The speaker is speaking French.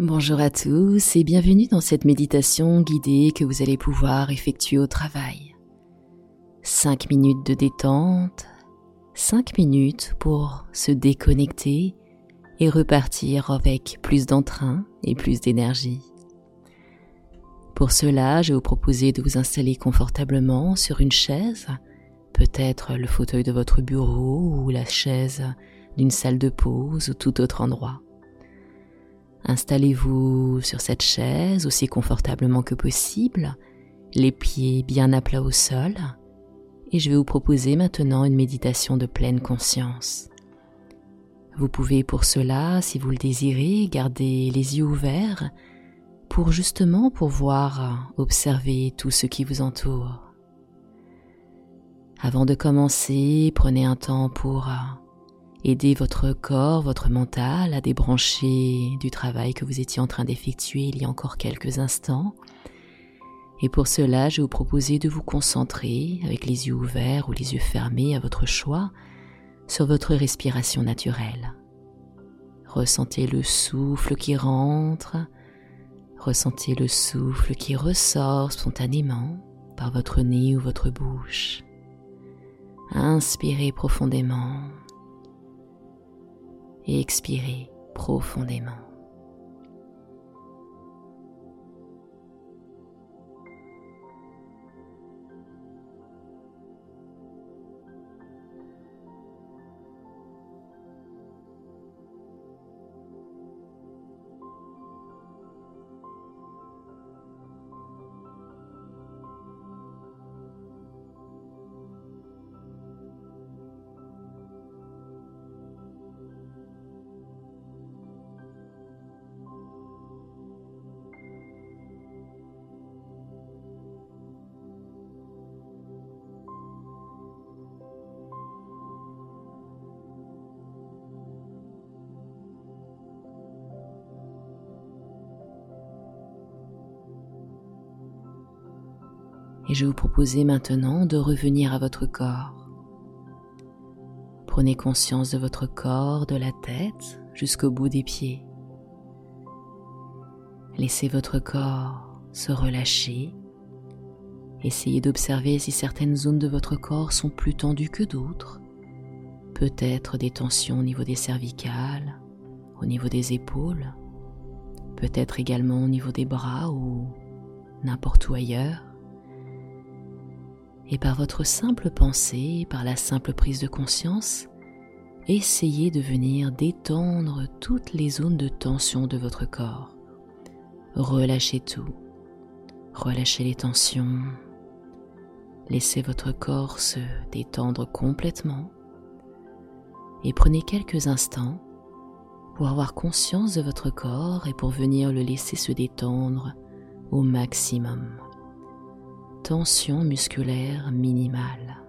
Bonjour à tous et bienvenue dans cette méditation guidée que vous allez pouvoir effectuer au travail. 5 minutes de détente, 5 minutes pour se déconnecter et repartir avec plus d'entrain et plus d'énergie. Pour cela, je vais vous proposer de vous installer confortablement sur une chaise, peut-être le fauteuil de votre bureau ou la chaise d'une salle de pause ou tout autre endroit. Installez-vous sur cette chaise aussi confortablement que possible, les pieds bien à plat au sol, et je vais vous proposer maintenant une méditation de pleine conscience. Vous pouvez pour cela, si vous le désirez, garder les yeux ouverts pour justement pouvoir observer tout ce qui vous entoure. Avant de commencer, prenez un temps pour Aidez votre corps, votre mental à débrancher du travail que vous étiez en train d'effectuer il y a encore quelques instants. Et pour cela, je vais vous proposer de vous concentrer avec les yeux ouverts ou les yeux fermés à votre choix sur votre respiration naturelle. Ressentez le souffle qui rentre, ressentez le souffle qui ressort spontanément par votre nez ou votre bouche. Inspirez profondément et expirez profondément. Et je vous proposer maintenant de revenir à votre corps. Prenez conscience de votre corps, de la tête jusqu'au bout des pieds. Laissez votre corps se relâcher. Essayez d'observer si certaines zones de votre corps sont plus tendues que d'autres. Peut-être des tensions au niveau des cervicales, au niveau des épaules, peut-être également au niveau des bras ou n'importe où ailleurs et par votre simple pensée, par la simple prise de conscience, essayez de venir détendre toutes les zones de tension de votre corps. Relâchez tout. Relâchez les tensions. Laissez votre corps se détendre complètement. Et prenez quelques instants pour avoir conscience de votre corps et pour venir le laisser se détendre au maximum tension musculaire minimale.